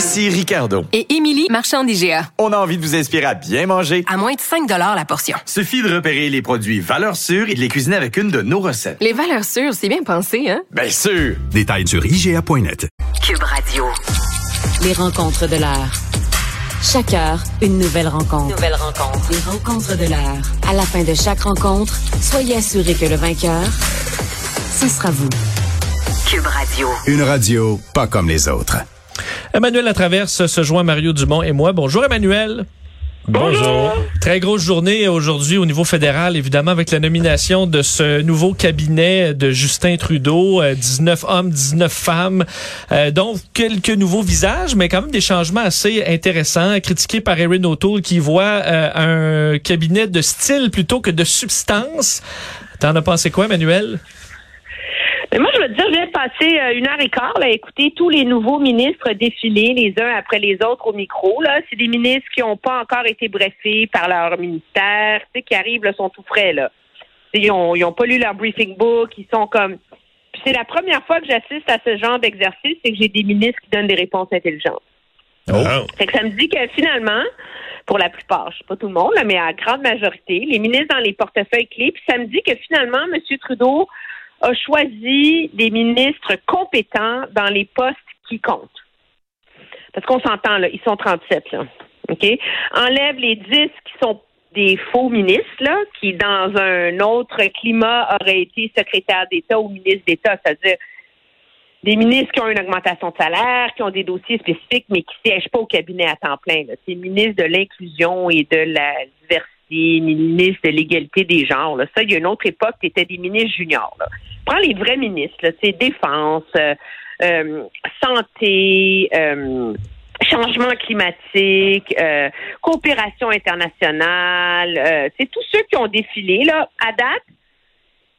Ici Ricardo. Et Émilie, marchand d'IGA. On a envie de vous inspirer à bien manger. À moins de 5 la portion. Suffit de repérer les produits valeurs sûres et de les cuisiner avec une de nos recettes. Les valeurs sûres, c'est bien pensé, hein? Bien sûr! Détails sur IGA.net. Cube Radio. Les rencontres de l'heure. Chaque heure, une nouvelle rencontre. Nouvelle rencontre. Les rencontres de l'heure. À la fin de chaque rencontre, soyez assurés que le vainqueur, ce sera vous. Cube Radio. Une radio pas comme les autres. Emmanuel Latraverse se joint Mario Dumont et moi. Bonjour Emmanuel. Bonjour. Très grosse journée aujourd'hui au niveau fédéral, évidemment, avec la nomination de ce nouveau cabinet de Justin Trudeau, 19 hommes, 19 femmes, euh, donc quelques nouveaux visages, mais quand même des changements assez intéressants, critiqués par Erin O'Toole qui voit euh, un cabinet de style plutôt que de substance. T'en as pensé quoi, Emmanuel? Mais moi, je veux te dire, je viens de passer euh, une heure et quart à écouter tous les nouveaux ministres défiler les uns après les autres au micro. Là, c'est des ministres qui n'ont pas encore été brefés par leur ministère, tu sais, qui arrivent, là, sont tout frais là. Ils n'ont ils ont pas lu leur briefing book, ils sont comme. Puis c'est la première fois que j'assiste à ce genre d'exercice, c'est que j'ai des ministres qui donnent des réponses intelligentes. Oh. Fait que ça me dit que finalement, pour la plupart, je sais pas tout le monde, là, mais à la grande majorité, les ministres dans les portefeuilles clés, puis ça me dit que finalement, M. Trudeau a choisi des ministres compétents dans les postes qui comptent. Parce qu'on s'entend, là, ils sont 37, là. OK? Enlève les 10 qui sont des faux ministres, là, qui, dans un autre climat, auraient été secrétaires d'État ou ministres d'État, c'est-à-dire des ministres qui ont une augmentation de salaire, qui ont des dossiers spécifiques, mais qui ne siègent pas au cabinet à temps plein. C'est ministre de l'inclusion et de la diversité, ministre de l'égalité des genres. Là. Ça, il y a une autre époque, c'était des ministres juniors. Prends les vrais ministres, c'est défense, euh, euh, santé, euh, changement climatique, coopération internationale. c'est tous ceux qui ont défilé. Là, à date,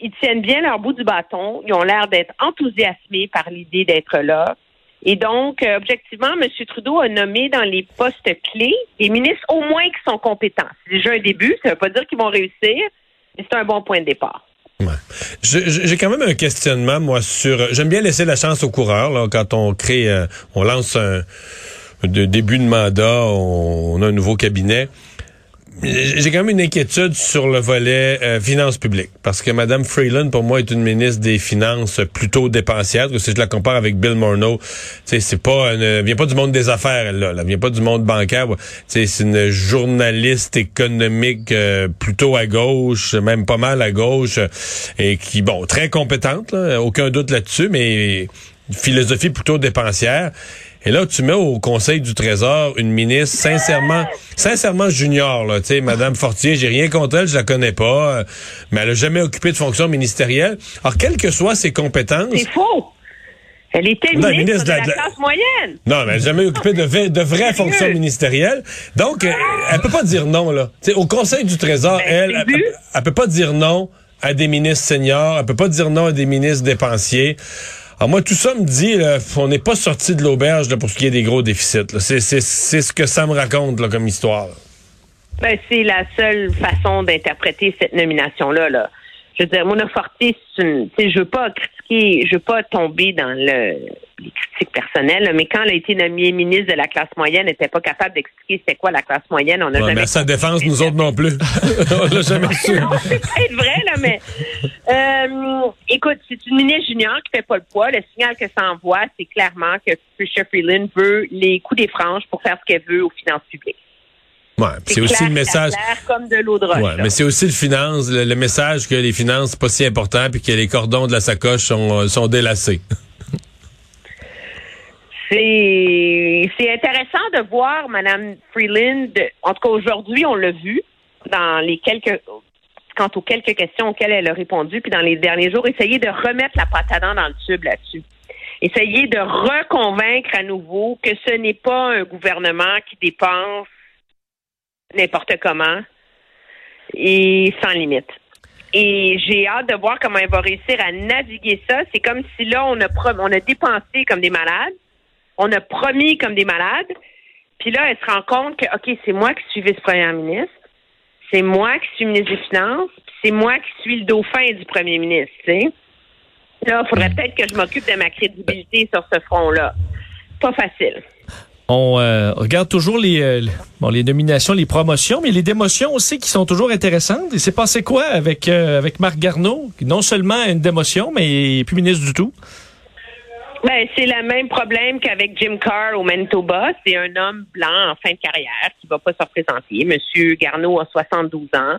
ils tiennent bien leur bout du bâton. Ils ont l'air d'être enthousiasmés par l'idée d'être là. Et donc, euh, objectivement, M. Trudeau a nommé dans les postes clés des ministres au moins qui sont compétents. C'est déjà un début. Ça ne veut pas dire qu'ils vont réussir, mais c'est un bon point de départ. J'ai quand même un questionnement, moi, sur... J'aime bien laisser la chance aux coureurs, quand on crée... euh, on lance un... Début de mandat, on a un nouveau cabinet. J'ai quand même une inquiétude sur le volet euh, finances publiques. Parce que Mme Freeland, pour moi, est une ministre des Finances plutôt dépensière. Que si je la compare avec Bill Morneau, c'est pas une, vient pas du monde des affaires, elle, là. Elle vient pas du monde bancaire. C'est une journaliste économique euh, plutôt à gauche, même pas mal à gauche, et qui, bon, très compétente, là, aucun doute là-dessus, mais philosophie plutôt dépensière. Et là, tu mets au Conseil du Trésor une ministre sincèrement, sincèrement junior, là. Tu sais, Madame Fortier, j'ai rien contre elle, je la connais pas, euh, mais elle a jamais occupé de fonction ministérielle. Alors, quelles que soient ses compétences. C'est faux. Elle était Non, ministre, ministre de la, de la- classe moyenne. Non, mais elle n'a jamais occupé de, de vraies fonctions ministérielles. Donc, euh, elle peut pas dire non, là. Tu sais, au Conseil du Trésor, Ben, elle, elle, elle- elle peut pas dire non à des ministres seniors, elle peut pas dire non à des ministres dépensiers. Alors moi, tout ça me dit, là, on n'est pas sorti de l'auberge pour ce qui est des gros déficits. C'est ce que ça me raconte là, comme histoire. Ben, c'est la seule façon d'interpréter cette nomination-là. Là. Je veux dire, Mona sais, je veux pas critiquer, je veux pas tomber dans le, les critiques personnelles, mais quand elle a été nommée ministre de la classe moyenne, elle n'était pas capable d'expliquer c'était quoi la classe moyenne. On a Ouais, jamais mais à sa défense, nous autres non plus. on l'a jamais su. C'est peut-être vrai, là, mais euh, écoute, c'est une ministre junior qui fait pas le poids. Le signal que ça envoie, c'est clairement que Patricia Freeland veut les coups des franges pour faire ce qu'elle veut aux finances publiques. Ouais, c'est aussi le message. c'est comme de l'eau de roche. Ouais, mais c'est aussi le finance, le, le message que les finances c'est pas si important puis que les cordons de la sacoche sont, euh, sont délacés. C'est intéressant de voir Mme Freeland. En tout cas, aujourd'hui, on l'a vu dans les quelques quant aux quelques questions auxquelles elle a répondu, puis dans les derniers jours, essayer de remettre la patate dans le tube là-dessus. essayer de reconvaincre à nouveau que ce n'est pas un gouvernement qui dépense n'importe comment et sans limite. Et j'ai hâte de voir comment elle va réussir à naviguer ça. C'est comme si là, on a, on a dépensé comme des malades, on a promis comme des malades, puis là, elle se rend compte que, OK, c'est moi qui suis vice-première ministre, c'est moi qui suis ministre des Finances, puis c'est moi qui suis le dauphin du premier ministre, tu sais. Là, il faudrait peut-être que je m'occupe de ma crédibilité sur ce front-là. Pas facile. On euh, regarde toujours les, euh, bon, les nominations, les promotions, mais les démotions aussi qui sont toujours intéressantes. Et c'est passé quoi avec, euh, avec Marc Garneau, qui non seulement a une démotion, mais il est plus ministre du tout? Ben, c'est le même problème qu'avec Jim Carr au Manitoba. C'est un homme blanc en fin de carrière qui va pas se représenter. Monsieur Garneau a 72 ans.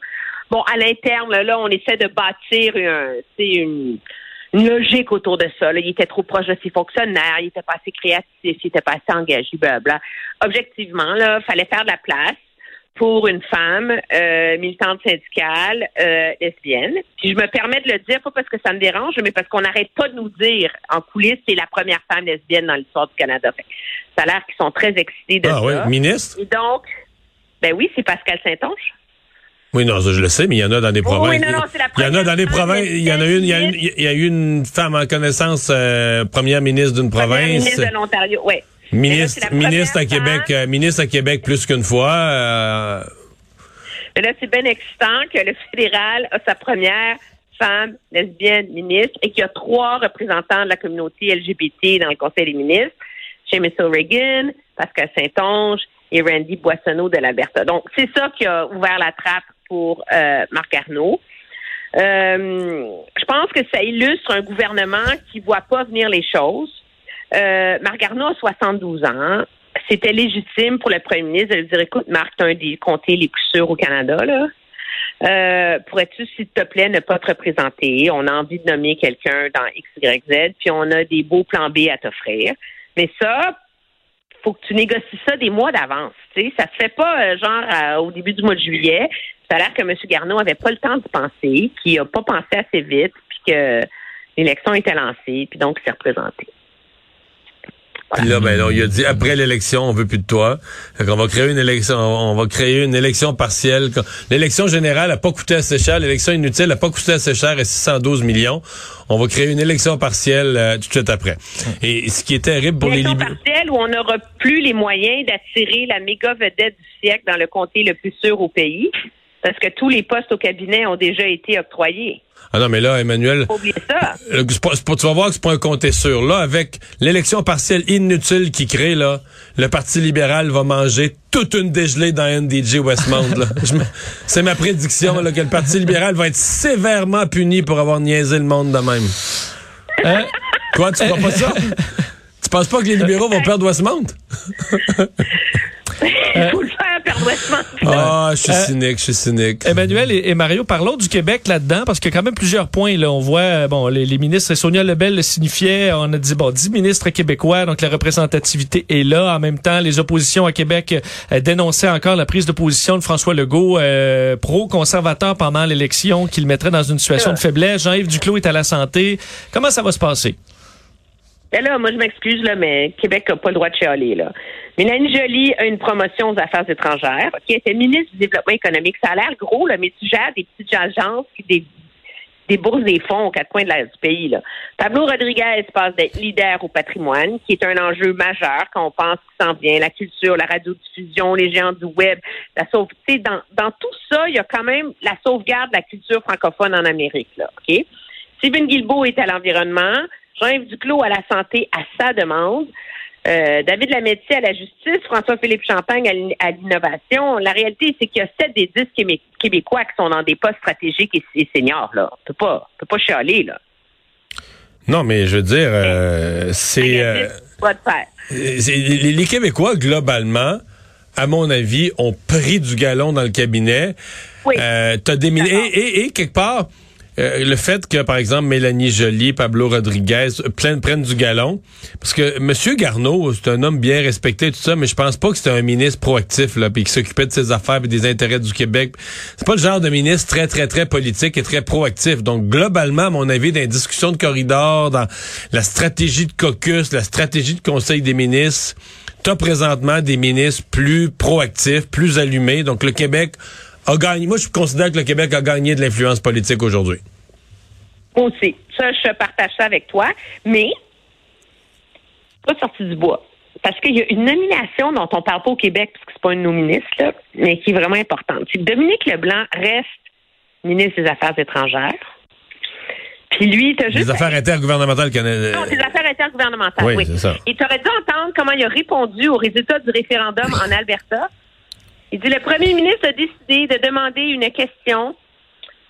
Bon, à l'interne, là, on essaie de bâtir un, une, une logique autour de ça. là. Il était trop proche de ses fonctionnaires, il était pas assez créatif, il était pas assez engagé, blablabla. Objectivement, là, fallait faire de la place pour une femme euh, militante syndicale euh, lesbienne. Puis je me permets de le dire, pas parce que ça me dérange, mais parce qu'on n'arrête pas de nous dire en coulisses c'est la première femme lesbienne dans l'histoire du Canada. Fait ça a l'air qu'ils sont très excités de Ah ça. oui, ministre? Et donc, ben oui, c'est Pascal Saint-Onge. Oui, non, ça, je le sais, mais il y en a dans les Oh, provinces. oui, non, non, c'est la il y en a dans les première provinces. Il y en a une, il y a une, il y a eu une femme en connaissance, euh, première ministre d'une Première province. ministre de l'Ontario, oui. Ministre, là, à Québec, euh, ministre à Québec plus qu'une fois. euh, Mais là, c'est bien excitant que le fédéral a sa première femme lesbienne ministre et qu'il y a trois représentants de la communauté LGBT dans le Conseil des ministres, Seamus O'Regan, Pascal Saint-Onge et Randy Boissonneau de l'Alberta. Donc, c'est ça qui a ouvert la trappe pour euh, Marc Arnault. Euh, je pense que ça illustre un gouvernement qui voit pas venir les choses. Euh, Marc Arnault a 72 ans. C'était légitime pour le premier ministre de lui dire, écoute, Marc, tu un des comtés les plus sûrs au Canada, là. Euh, pourrais-tu, s'il te plaît, ne pas te représenter? On a envie de nommer quelqu'un dans X, Y, Z, puis on a des beaux plans B à t'offrir. Mais ça, faut que tu négocies ça des mois d'avance. Tu sais, ça se fait pas euh, genre à- au début du mois de juillet. Ça a l'air que M. Garneau avait pas le temps d'y penser, qu'il a pas pensé assez vite, puis que l'élection était lancée, puis donc il s'est représenté. Puis là, ben, non, il a dit après l'élection, on veut plus de toi. Fait qu'on va créer une élection, on va créer une élection partielle. L'élection générale a pas coûté assez cher, l'élection inutile a pas coûté assez cher et 612 millions. On va créer une élection partielle euh, tout de suite après. Et ce qui est terrible pour les libéraux. partielle où on n'aura plus les moyens d'attirer la méga vedette du siècle dans le comté le plus sûr au pays, parce que tous les postes au cabinet ont déjà été octroyés. Ah non, mais là, Emmanuel, ça. euh, pas- tu vas voir que c'est pas un comté sûr. Là, avec l'élection partielle inutile qui crée, là, le Parti libéral va manger toute une dégelée dans NDG Westmount. C'est ma prédiction, là, que le Parti libéral va être sévèrement puni pour avoir niaisé le monde de même. Hein? Quoi, tu crois pas ça? Tu penses pas que les libéraux vont perdre Westmount? Ah, je suis Euh, cynique, je suis cynique. Emmanuel et, et Mario, parlons du Québec là-dedans, parce qu'il y a quand même plusieurs points. Là. On voit, euh, bon, les, les ministres, Sonia Lebel le signifiait, on a dit, bon, 10 ministres québécois, donc la représentativité est là. En même temps, les oppositions à Québec euh, dénonçaient encore la prise de position de François Legault, euh, pro-conservateur pendant l'élection, qu'il mettrait dans une situation de faiblesse. Jean-Yves Duclos est à la santé. Comment ça va se passer? Ben là, moi, je m'excuse, là, mais Québec n'a pas le droit de chialer, là. Mélanie Joly a une promotion aux affaires étrangères. OK, elle était ministre du Développement économique. Ça a l'air gros, là, mais tu gères des petites agences qui des, des bourses des fonds aux quatre coins de du pays, là. Pablo Rodriguez passe d'être leader au patrimoine, qui est un enjeu majeur quand on pense qu'il s'en vient, la culture, la radiodiffusion, les géants du web, la sauve, tu sais, dans, dans tout ça, il y a quand même la sauvegarde de la culture francophone en Amérique, là, OK? Stephen Guilbeault est à l'environnement. Jean-Yves Duclos à la santé à sa demande. Euh, David Lametti à la justice, François-Philippe Champagne à l'in- à l'innovation. La réalité, c'est qu'il y a 7 des 10 Québé- Québécois qui sont dans des postes stratégiques et, seniors. Là. On peut pas, on peut pas chialer. Là. Non, mais je veux dire, euh, c'est... euh, les, Québécois, globalement, à mon avis, ont pris du galon dans le cabinet. Oui. Euh, des et quelque part, euh, le fait que, par exemple, Mélanie Joly, Pablo Rodriguez prennent, prennent du galon, parce que M. Garneau, c'est un homme bien respecté, tout ça, mais je pense pas que c'était un ministre proactif, là, puis qui s'occupait de ses affaires et des intérêts du Québec. C'est pas le genre de ministre très, très, très politique et très proactif. Donc, globalement, à mon avis, dans les discussions de corridor, dans la stratégie de caucus, la stratégie de conseil des ministres, t'as présentement des ministres plus proactifs, plus allumés. Donc, le Québec a gagné. Moi, je considère que le Québec a gagné de l'influence politique aujourd'hui. Aussi. Ça, je partage ça avec toi. Mais, pas sorti du bois. Parce qu'il y a une nomination dont on parle pas au Québec, parce que c'est pas une ministres, là, mais qui est vraiment importante. Dominique Leblanc reste ministre des Affaires étrangères. Puis lui, t'as juste. Les affaires intergouvernementales canadiennes. Non, des affaires intergouvernementales, Oui, oui. c'est ça. Et tu aurais dû entendre comment il a répondu aux résultats du référendum en Alberta. Il dit le premier ministre a décidé de demander une question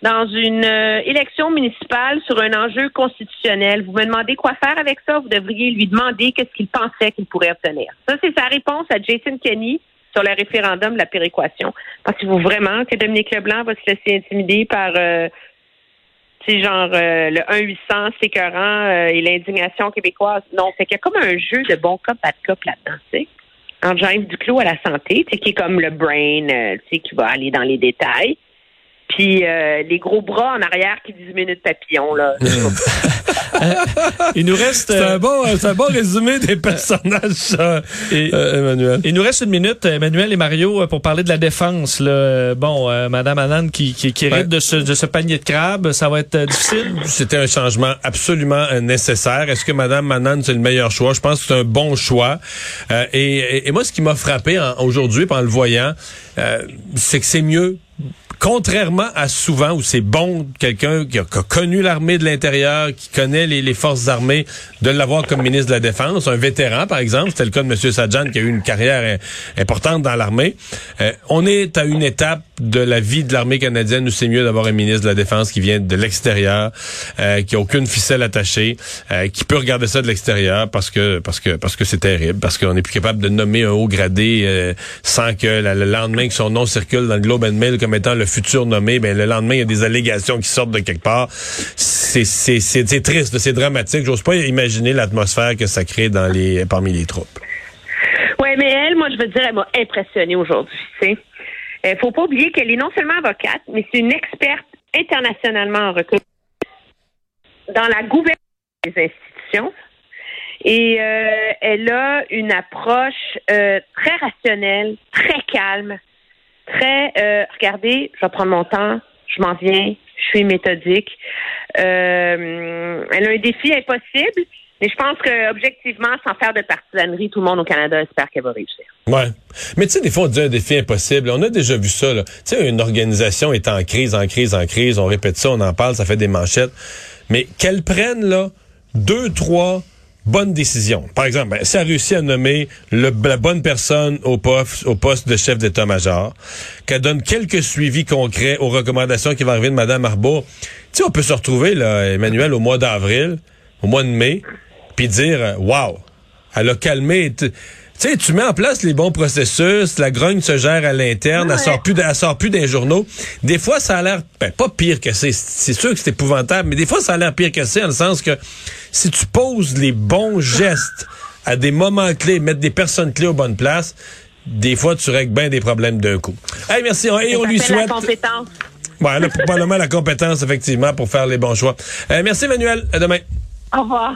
dans une euh, élection municipale sur un enjeu constitutionnel. Vous me demandez quoi faire avec ça? Vous devriez lui demander qu'est-ce qu'il pensait qu'il pourrait obtenir. Ça, c'est sa réponse à Jason Kenney sur le référendum de la péréquation. Pensez-vous vraiment que Dominique Leblanc va se laisser intimider par euh, genre euh, le 1-800, c'est euh, et l'indignation québécoise? Non, c'est qu'il y a comme un jeu de bon cop, bad cop là-dedans. Entre Jean-Yves Duclos à la santé, qui est comme le brain, euh, qui va aller dans les détails. Puis euh, les gros bras en arrière qui disent minute papillon, là. Il nous reste. C'est euh, un bon, c'est un bon résumé des personnages, ça, Et- euh, Emmanuel. Il nous reste une minute, Emmanuel et Mario, euh, pour parler de la défense. Là. Euh, Bon, euh, Madame Anand qui, qui, qui Ouais. de, ce, de ce panier de crabes, ça va être euh, difficile? C'était un changement absolument euh, nécessaire. Est-ce que Mme Manan, c'est le meilleur choix? Je pense que c'est un bon choix. Euh, et, et- et moi, ce qui m'a frappé en- aujourd'hui, en le voyant, euh, c'est que c'est mieux contrairement à souvent où c'est bon quelqu'un qui a, connu l'armée de l'intérieur, qui connaît les, forces armées, de l'avoir comme ministre de la Défense, un vétéran par exemple, c'était le cas de M. Sajjan qui a eu une carrière importante dans l'armée. Euh, on est à une étape de la vie de l'armée canadienne où c'est mieux d'avoir un ministre de la Défense qui vient de l'extérieur, euh, qui a aucune ficelle attachée, euh, qui peut regarder ça de l'extérieur parce que parce que parce que c'est terrible, parce qu'on n'est plus capable de nommer un haut gradé sans que le lendemain que son nom circule dans le Globe and Mail comme étant le futur nommé, ben le lendemain il y a des allégations qui sortent de quelque part. C'est triste, c'est dramatique. J'ose pas imaginer l'atmosphère que ça crée dans les parmi les troupes. Oui, mais elle, moi, je veux dire, elle m'a impressionnée aujourd'hui. Tu sais, Il faut pas oublier qu'elle est non seulement avocate, mais c'est une experte internationalement reconnue dans la gouvernance des institutions. Et euh, elle a une approche euh, très rationnelle, très calme, très. euh, regardez, je vais prendre mon temps, je m'en viens, je suis méthodique. Euh, elle a un défi impossible, mais je pense que objectivement, sans faire de partisanerie, tout le monde au Canada espère qu'elle va réussir. Ouais. Mais tu sais, des fois, on dit un défi impossible. On a déjà vu ça. Tu sais, une organisation est en crise, en crise, en crise. On répète ça, on en parle, ça fait des manchettes. Mais qu'elle prenne, là, deux, trois bonnes décisions. Par exemple, ben, si elle réussit à nommer la bonne personne au poste, de chef d'état-major, qu'elle donne quelques suivis concrets aux recommandations qui vont arriver de Mme Arbour, tu on peut se retrouver, là, Emmanuel, au mois d'avril, au mois de mai, puis dire, euh, wow, elle a calmé. Tu sais, tu mets en place les bons processus, la grogne se gère à l'interne, elle sort plus, de- elle sort plus des journaux. Des fois, ça a l'air, ben, pas pire que c'est. C'est sûr que c'est épouvantable, mais des fois, ça a l'air pire que c'est, en le sens que si tu poses les bons gestes à des moments clés, mettre des personnes clés aux bonnes places, des fois, tu règles bien des problèmes d'un coup. Hey, merci. On- Et on lui souhaite. la compétence. Bon, elle a probablement la compétence, effectivement, pour faire les bons choix. Euh, merci, Emmanuel. À demain. Au revoir.